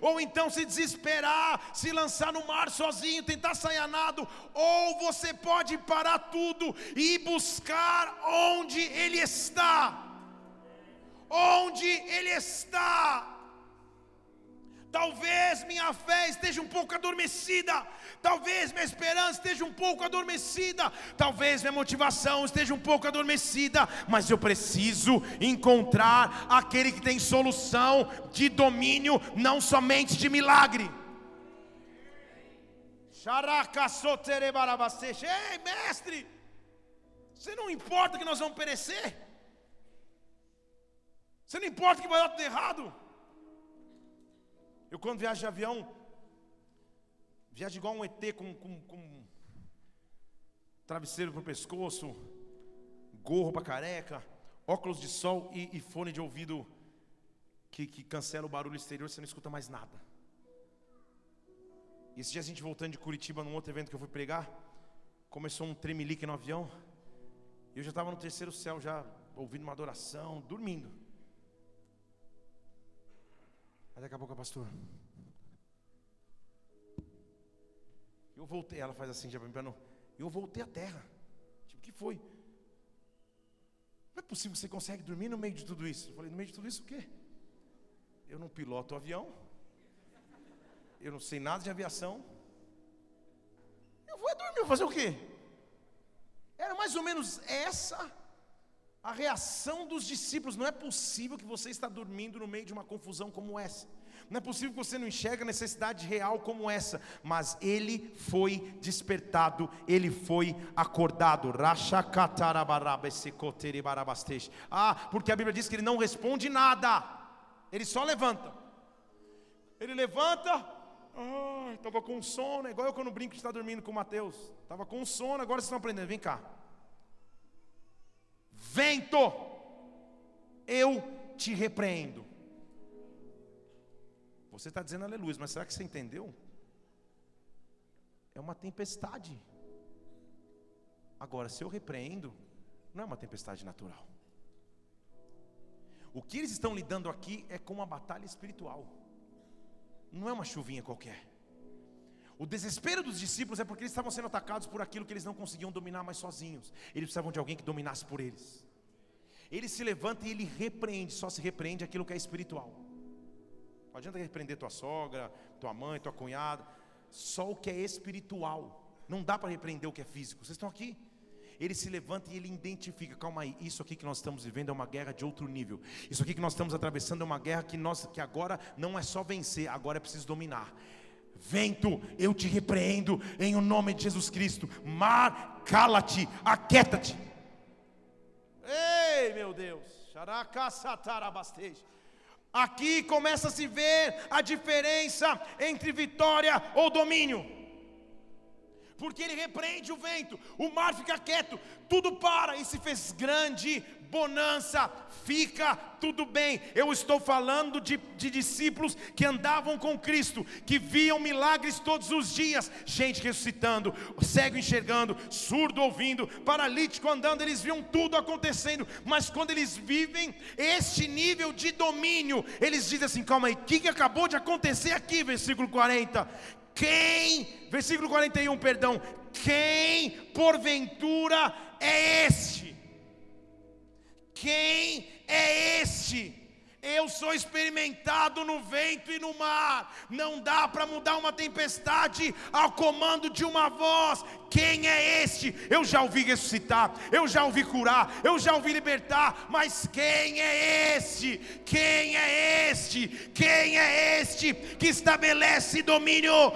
ou então se desesperar, se lançar no mar sozinho, tentar sair a nado, ou você pode parar tudo e buscar onde Ele está. Onde Ele está. Talvez minha fé esteja um pouco adormecida, talvez minha esperança esteja um pouco adormecida, talvez minha motivação esteja um pouco adormecida, mas eu preciso encontrar aquele que tem solução de domínio, não somente de milagre. Ei, mestre, você não importa que nós vamos perecer? Você não importa que vai dar tudo errado. Eu quando viajo de avião, viajo igual um ET com, com, com travesseiro para o pescoço, gorro para careca, óculos de sol e, e fone de ouvido que, que, cancela o barulho exterior, você não escuta mais nada. E esse dia a gente voltando de Curitiba num outro evento que eu fui pregar, começou um tremelique no avião, e eu já estava no terceiro céu, já ouvindo uma adoração, dormindo. Aí daqui a pouco a pastora. Eu voltei, ela faz assim, já para não. Eu voltei à terra. Tipo, que foi? Não é possível que você consegue dormir no meio de tudo isso. Eu falei, no meio de tudo isso o quê? Eu não piloto o avião. Eu não sei nada de aviação. Eu vou dormir, vou fazer o quê? Era mais ou menos essa a reação dos discípulos. Não é possível que você está dormindo no meio de uma confusão como essa. Não é possível que você não enxergue a necessidade real como essa, mas ele foi despertado, ele foi acordado. Ah, porque a Bíblia diz que ele não responde nada, ele só levanta. Ele levanta, estava com sono, igual eu quando brinco de estar dormindo com o Mateus. Estava com sono, agora vocês estão aprendendo, vem cá. Vento, eu te repreendo. Você está dizendo aleluia, mas será que você entendeu? É uma tempestade. Agora, se eu repreendo, não é uma tempestade natural. O que eles estão lidando aqui é com uma batalha espiritual, não é uma chuvinha qualquer. O desespero dos discípulos é porque eles estavam sendo atacados por aquilo que eles não conseguiam dominar mais sozinhos. Eles precisavam de alguém que dominasse por eles. Ele se levanta e ele repreende, só se repreende aquilo que é espiritual. Não adianta repreender tua sogra, tua mãe, tua cunhada, só o que é espiritual. Não dá para repreender o que é físico. Vocês estão aqui? Ele se levanta e ele identifica, calma aí, isso aqui que nós estamos vivendo é uma guerra de outro nível. Isso aqui que nós estamos atravessando é uma guerra que nós que agora não é só vencer, agora é preciso dominar. Vento, eu te repreendo em o nome de Jesus Cristo. Mar, cala-te, aquieta-te. Ei, meu Deus. Aqui começa a se ver a diferença entre vitória ou domínio. Porque ele repreende o vento, o mar fica quieto, tudo para e se fez grande bonança, fica tudo bem. Eu estou falando de, de, discípulos que andavam com Cristo, que viam milagres todos os dias, gente ressuscitando, cego enxergando, surdo ouvindo, paralítico andando, eles viam tudo acontecendo, mas quando eles vivem este nível de domínio, eles dizem assim: calma aí, o que, que acabou de acontecer aqui? Versículo 40. Quem, versículo 41, perdão, quem porventura é este? Quem é este? Eu sou experimentado no vento e no mar. Não dá para mudar uma tempestade ao comando de uma voz. Quem é este? Eu já ouvi ressuscitar, eu já ouvi curar, eu já ouvi libertar, mas quem é este? Quem é este? Quem é este que estabelece domínio?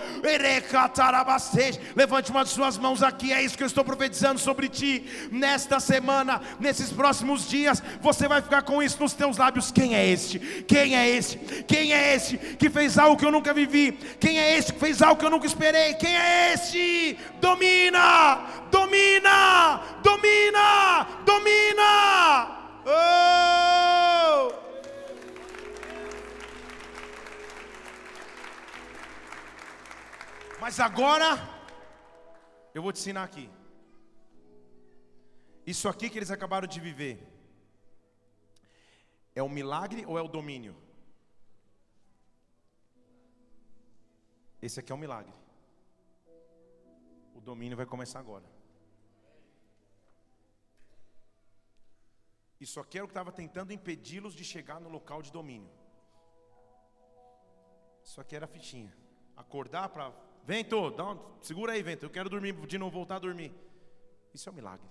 Levante uma de suas mãos aqui, é isso que eu estou profetizando sobre ti. Nesta semana, nesses próximos dias, você vai ficar com isso nos teus lábios. Quem é este? Quem é este? Quem é este que fez algo que eu nunca vivi? Quem é este que fez algo que eu nunca esperei? Quem é este? Domínio domina, domina, domina, domina. Oh! Mas agora eu vou te ensinar aqui. Isso aqui que eles acabaram de viver é o milagre ou é o domínio? Esse aqui é o milagre. O domínio vai começar agora. Isso aqui era o que estava tentando impedi-los de chegar no local de domínio. Isso aqui era a fichinha. Acordar para. Vento, dá um... segura aí, vento. Eu quero dormir de novo, voltar a dormir. Isso é um milagre.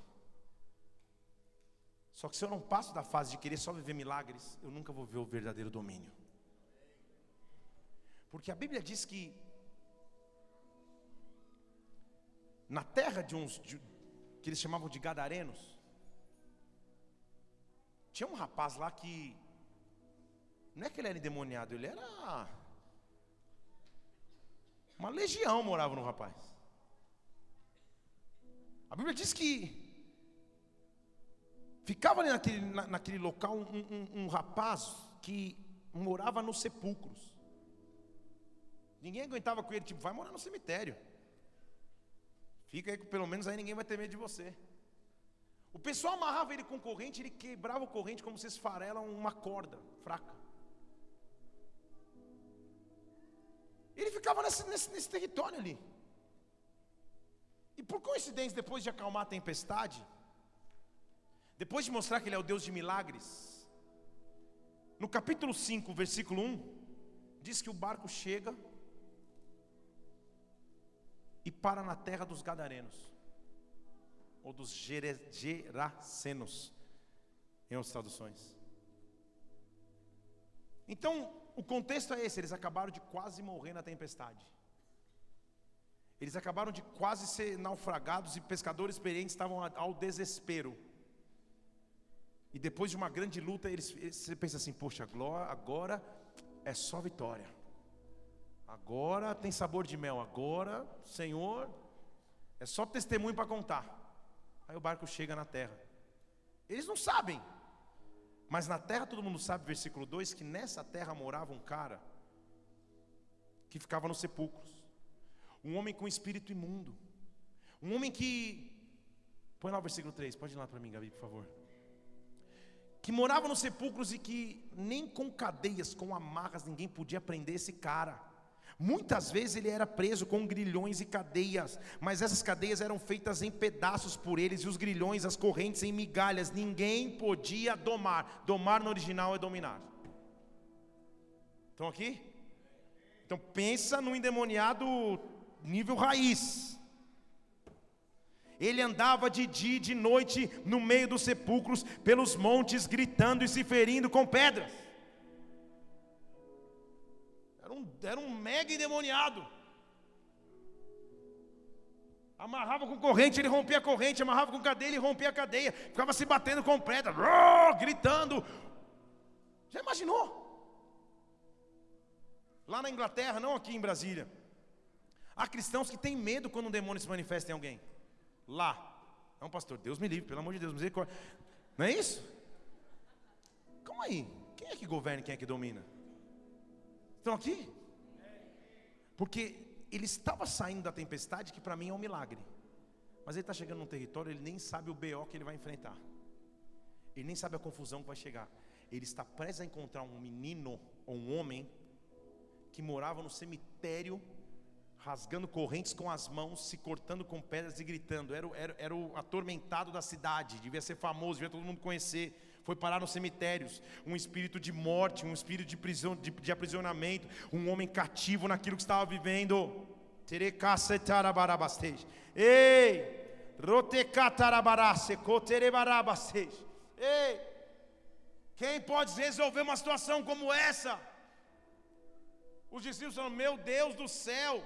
Só que se eu não passo da fase de querer só viver milagres, eu nunca vou ver o verdadeiro domínio. Porque a Bíblia diz que na terra de uns de, que eles chamavam de gadarenos, tinha um rapaz lá que não é que ele era endemoniado, ele era uma legião morava no rapaz. A Bíblia diz que ficava ali naquele, na, naquele local um, um, um rapaz que morava nos sepulcros. Ninguém aguentava com ele, tipo, vai morar no cemitério. Fica aí que pelo menos aí ninguém vai ter medo de você. O pessoal amarrava ele com corrente, ele quebrava o corrente como se esfarela uma corda fraca. Ele ficava nesse, nesse, nesse território ali. E por coincidência, depois de acalmar a tempestade, depois de mostrar que ele é o Deus de milagres, no capítulo 5, versículo 1, diz que o barco chega e para na terra dos Gadarenos, ou dos Gerasenos, em outras traduções. Então, o contexto é esse: eles acabaram de quase morrer na tempestade. Eles acabaram de quase ser naufragados e pescadores experientes estavam ao desespero. E depois de uma grande luta, eles, você pensa assim: poxa, agora é só vitória. Agora tem sabor de mel. Agora, Senhor, é só testemunho para contar. Aí o barco chega na terra. Eles não sabem. Mas na terra todo mundo sabe, versículo 2, que nessa terra morava um cara que ficava nos sepulcros. Um homem com espírito imundo. Um homem que. Põe lá o versículo 3, pode ir lá para mim, Gabi, por favor. Que morava nos sepulcros e que nem com cadeias, com amarras, ninguém podia prender esse cara. Muitas vezes ele era preso com grilhões e cadeias, mas essas cadeias eram feitas em pedaços por eles, e os grilhões, as correntes em migalhas, ninguém podia domar. Domar no original é dominar. Estão aqui? Então pensa no endemoniado nível raiz. Ele andava de dia e de noite no meio dos sepulcros, pelos montes, gritando e se ferindo com pedras era um mega endemoniado. Amarrava com corrente, ele rompia a corrente, amarrava com cadeia, ele rompia a cadeia, ficava se batendo com pedra, gritando. Já imaginou? Lá na Inglaterra, não aqui em Brasília, há cristãos que têm medo quando um demônio se manifesta em alguém. Lá. Não, pastor, Deus me livre, pelo amor de Deus, misericórdia. Não é isso? Como aí? Quem é que governa e quem é que domina? Estão aqui? Porque ele estava saindo da tempestade, que para mim é um milagre. Mas ele está chegando num território, ele nem sabe o BO que ele vai enfrentar. Ele nem sabe a confusão que vai chegar. Ele está prestes a encontrar um menino ou um homem que morava no cemitério, rasgando correntes com as mãos, se cortando com pedras e gritando. Era, era, era o atormentado da cidade, devia ser famoso, devia todo mundo conhecer foi parar nos cemitérios, um espírito de morte, um espírito de prisão, de, de aprisionamento, um homem cativo naquilo que estava vivendo. Ei, Ei, quem pode resolver uma situação como essa? Os discípulos falam: Meu Deus do céu,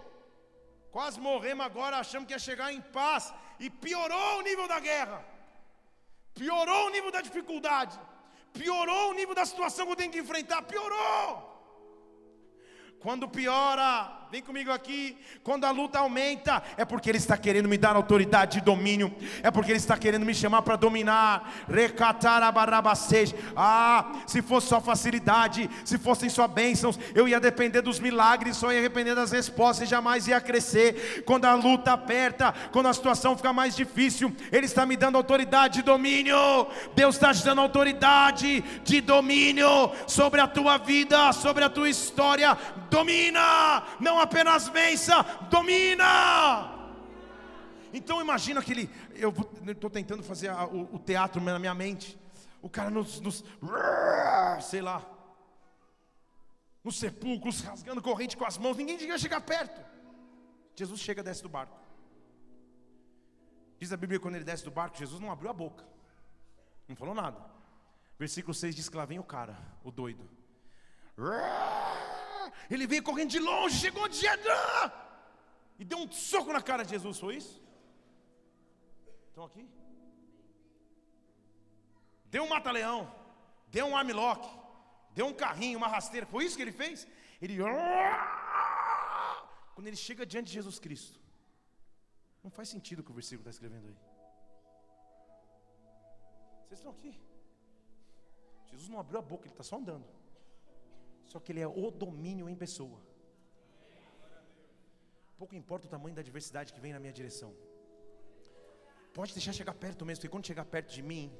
quase morremos agora, achamos que ia chegar em paz, e piorou o nível da guerra piorou o nível da dificuldade, piorou o nível da situação que eu tenho que enfrentar, piorou. Quando piora, Vem comigo aqui. Quando a luta aumenta, é porque Ele está querendo me dar autoridade e domínio. É porque Ele está querendo me chamar para dominar. Recatar a Ah, se fosse só facilidade, se fossem só bênçãos, eu ia depender dos milagres, só ia depender das respostas e jamais ia crescer. Quando a luta aperta, quando a situação fica mais difícil, Ele está me dando autoridade e domínio. Deus está te dando autoridade de domínio sobre a tua vida, sobre a tua história. Domina, não apenas vença, domina. Então imagina aquele, eu estou tentando fazer a, o, o, teatro na minha mente. O cara nos, nos, sei lá, nos sepulcros, rasgando corrente com as mãos, ninguém devia chegar perto. Jesus chega, desce do barco. Diz a Bíblia quando ele desce do barco, Jesus não abriu a boca, não falou nada. Versículo 6 diz que lá vem o cara, o doido. Ele veio correndo de longe, chegou de Jedã e deu um soco na cara de Jesus. Foi isso? Estão aqui? Deu um mata-leão, deu um armlock, deu um carrinho, uma rasteira. Foi isso que ele fez? Ele. Quando ele chega diante de Jesus Cristo. Não faz sentido o que o versículo está escrevendo aí. Vocês estão aqui? Jesus não abriu a boca, ele está só andando. Só que ele é o domínio em pessoa. Pouco importa o tamanho da adversidade que vem na minha direção. Pode deixar chegar perto mesmo, porque quando chegar perto de mim,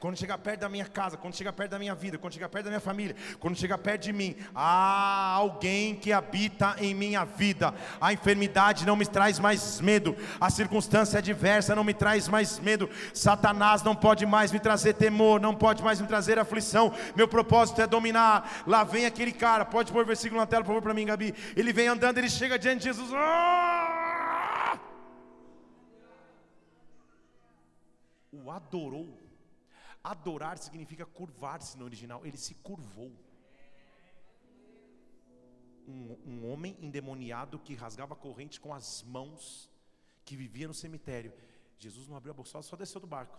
quando chegar perto da minha casa, quando chegar perto da minha vida, quando chegar perto da minha família, quando chegar perto de mim, há alguém que habita em minha vida. A enfermidade não me traz mais medo, a circunstância adversa não me traz mais medo. Satanás não pode mais me trazer temor, não pode mais me trazer aflição. Meu propósito é dominar. Lá vem aquele cara, pode pôr o versículo na tela, por favor, para mim, Gabi. Ele vem andando, ele chega diante de Jesus. Oh! O adorou. Adorar significa curvar-se no original. Ele se curvou. Um, um, homem endemoniado que rasgava corrente com as mãos, que vivia no cemitério. Jesus não abriu a bolsa, só desceu do barco.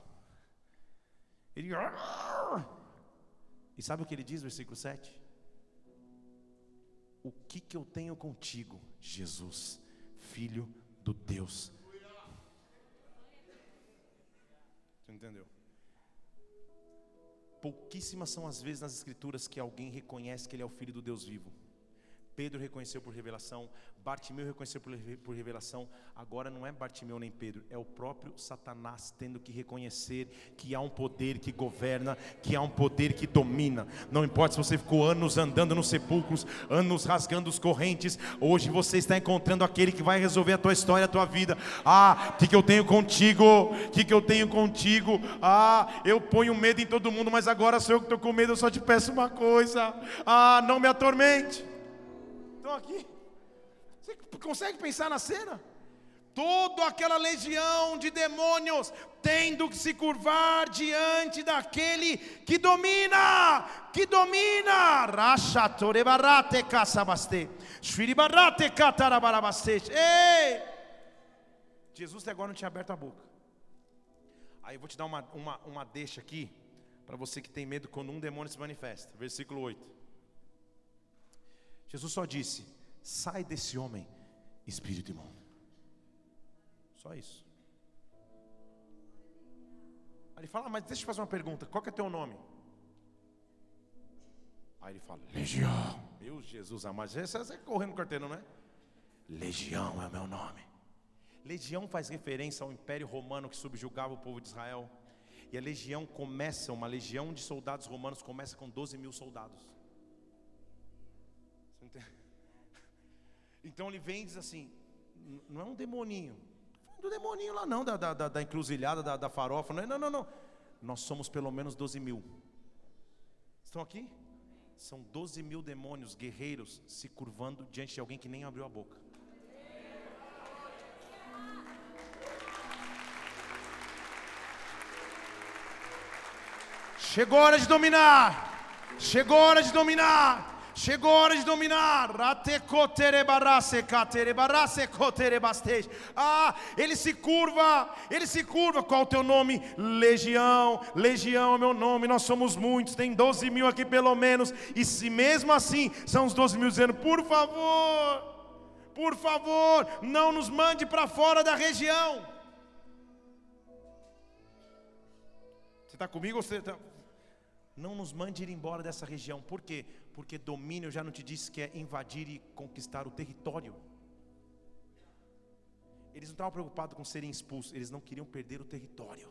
Ele. E sabe o que ele diz, versículo 7? O que, que eu tenho contigo, Jesus, filho do Deus entendeu? Pouquíssimas são as vezes nas Escrituras que alguém reconhece que ele é o filho do Deus vivo. Pedro reconheceu por revelação, Bartimeu reconheceu por, revelação. Agora não é Bartimeu nem Pedro, é o próprio Satanás tendo que reconhecer que há um poder que governa, que há um poder que domina. Não importa se você ficou anos andando nos sepulcros, anos rasgando os correntes, hoje você está encontrando aquele que vai resolver a tua história, a tua vida. Ah, o que, que eu tenho contigo? O que, que eu tenho contigo? Ah, eu ponho medo em todo mundo, mas agora sou eu que estou com medo, eu só te peço uma coisa. Ah, não me atormente estão aqui. Você consegue pensar na cena? Toda aquela legião de demônios tendo que se curvar diante daquele que domina, que domina. Ei! Jesus até agora não tinha aberto a boca. Aí eu vou te dar uma, uma, uma deixa aqui, para você que tem medo quando um demônio se manifesta. Versículo 8. Jesus só disse: sai desse homem, espírito imundo. Só isso. Aí ele fala, ah, mas deixa eu fazer uma pergunta: qual que é teu nome? Aí ele fala, Legião. Meu Jesus amado, você está correndo no quarteirão, não é? Legião é o meu nome. Legião faz referência ao Império Romano que subjugava o povo de Israel. E a legião começa, uma legião de soldados romanos começa com 12 mil soldados. Então ele vem e diz assim: não é um demoninho, do demoninho lá não, da, da, da encruzilhada, da, da farofa, não, é, não, não, não. Nós somos pelo menos 12 mil. Estão aqui? São 12 mil demônios guerreiros se curvando diante de alguém que nem abriu a boca. Chegou a hora de dominar. Chegou a hora de dominar. Chegou a hora de dominar. Ah, ele se curva, ele se curva. Qual o teu nome? Legião, Legião é meu nome. Nós somos muitos, tem 12 mil aqui pelo menos. E se mesmo assim são os 12 mil dizendo: por favor, por favor, não nos mande para fora da região. Você está comigo ou você está. Não nos mande ir embora dessa região. Por quê? Porque domínio, já não te disse que é invadir e conquistar o território. Eles não estavam preocupados com serem expulsos, eles não queriam perder o território.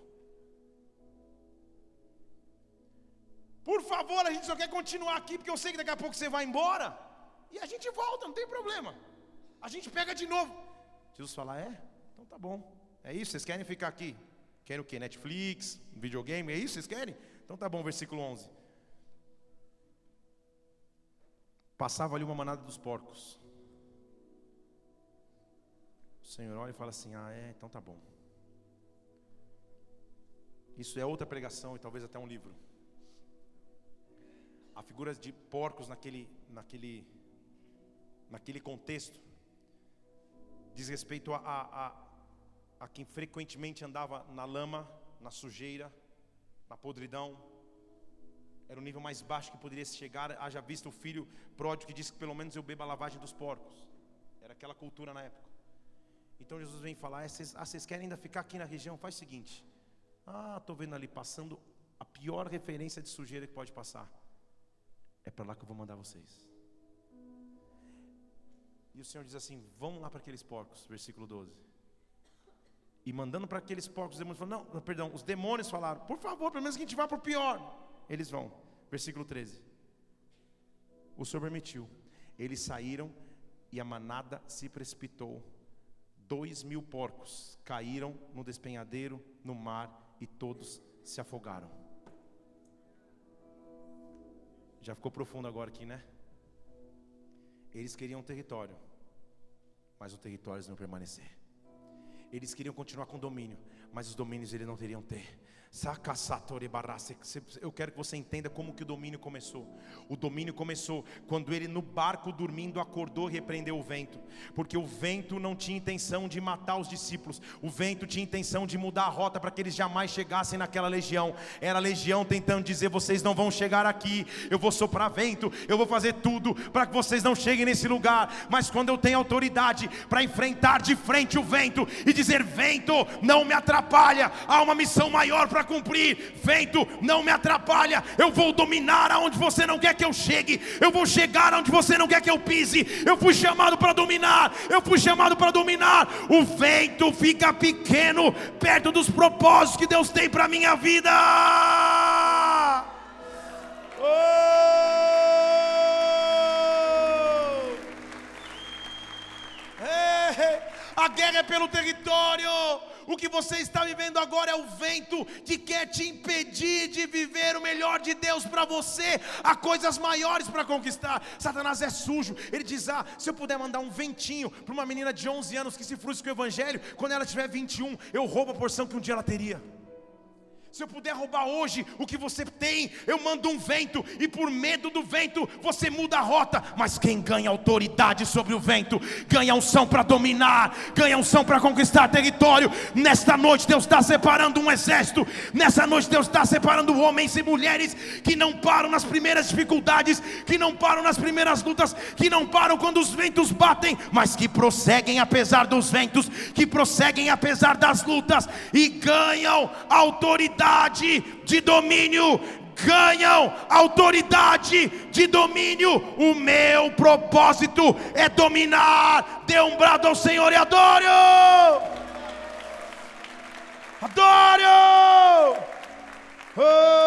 Por favor, a gente só quer continuar aqui, porque eu sei que daqui a pouco você vai embora. E a gente volta, não tem problema. A gente pega de novo. Jesus fala: É? Então tá bom. É isso? Vocês querem ficar aqui? Querem o que? Netflix? Videogame? É isso? Vocês querem? Então tá bom, versículo 11. Passava ali uma manada dos porcos. O Senhor olha e fala assim: Ah, é, então tá bom. Isso é outra pregação e talvez até um livro. A figura de porcos naquele, naquele, naquele contexto diz respeito a, a, a, a quem frequentemente andava na lama, na sujeira, na podridão. Era o nível mais baixo que poderia chegar. Haja visto o filho pródigo que disse que pelo menos eu bebo a lavagem dos porcos. Era aquela cultura na época. Então Jesus vem falar: ah, vocês, ah, vocês querem ainda ficar aqui na região? Faz o seguinte. Ah, estou vendo ali passando a pior referência de sujeira que pode passar. É para lá que eu vou mandar vocês. E o Senhor diz assim: vão lá para aqueles porcos, versículo 12. E mandando para aqueles porcos, os demônios falaram: Não, perdão, os demônios falaram: Por favor, pelo menos que a gente vá para o pior. Eles vão. Versículo 13. O Senhor permitiu. Eles saíram e a manada se precipitou. Dois mil porcos caíram no despenhadeiro, no mar, e todos se afogaram. Já ficou profundo agora aqui, né? Eles queriam território, mas o território eles não permanecer. Eles queriam continuar com domínio, mas os domínios eles não teriam ter. Eu quero que você entenda como que o domínio começou. O domínio começou quando ele no barco dormindo acordou e repreendeu o vento, porque o vento não tinha intenção de matar os discípulos. O vento tinha intenção de mudar a rota para que eles jamais chegassem naquela legião. Era a legião tentando dizer: vocês não vão chegar aqui. Eu vou soprar vento, eu vou fazer tudo para que vocês não cheguem nesse lugar. Mas quando eu tenho autoridade para enfrentar de frente o vento e dizer: vento, não me atrapalha. Há uma missão maior para para cumprir. Vento, não me atrapalha. Eu vou dominar aonde você não quer que eu chegue. Eu vou chegar aonde você não quer que eu pise. Eu fui chamado para dominar. Eu fui chamado para dominar. O vento fica pequeno perto dos propósitos que Deus tem para minha vida. Oh! A guerra é pelo território. O que você está vivendo agora é o vento que quer te impedir de viver o melhor de Deus para você. Há coisas maiores para conquistar. Satanás é sujo. Ele diz: Ah, se eu puder mandar um ventinho para uma menina de 11 anos que se frustra com o evangelho, quando ela tiver 21, eu roubo a porção que um dia ela teria. Se eu puder roubar hoje o que você tem, eu mando um vento, e por medo do vento você muda a rota. Mas quem ganha autoridade sobre o vento, ganha unção para dominar, ganha unção para conquistar território. Nesta noite Deus está separando um exército, nessa noite Deus está separando homens e mulheres que não param nas primeiras dificuldades, que não param nas primeiras lutas, que não param quando os ventos batem, mas que prosseguem apesar dos ventos, que prosseguem apesar das lutas e ganham autoridade autoridade de domínio, ganham autoridade de domínio. O meu propósito é dominar. Dê um brado ao Senhor e adoro! Adoro! Oh!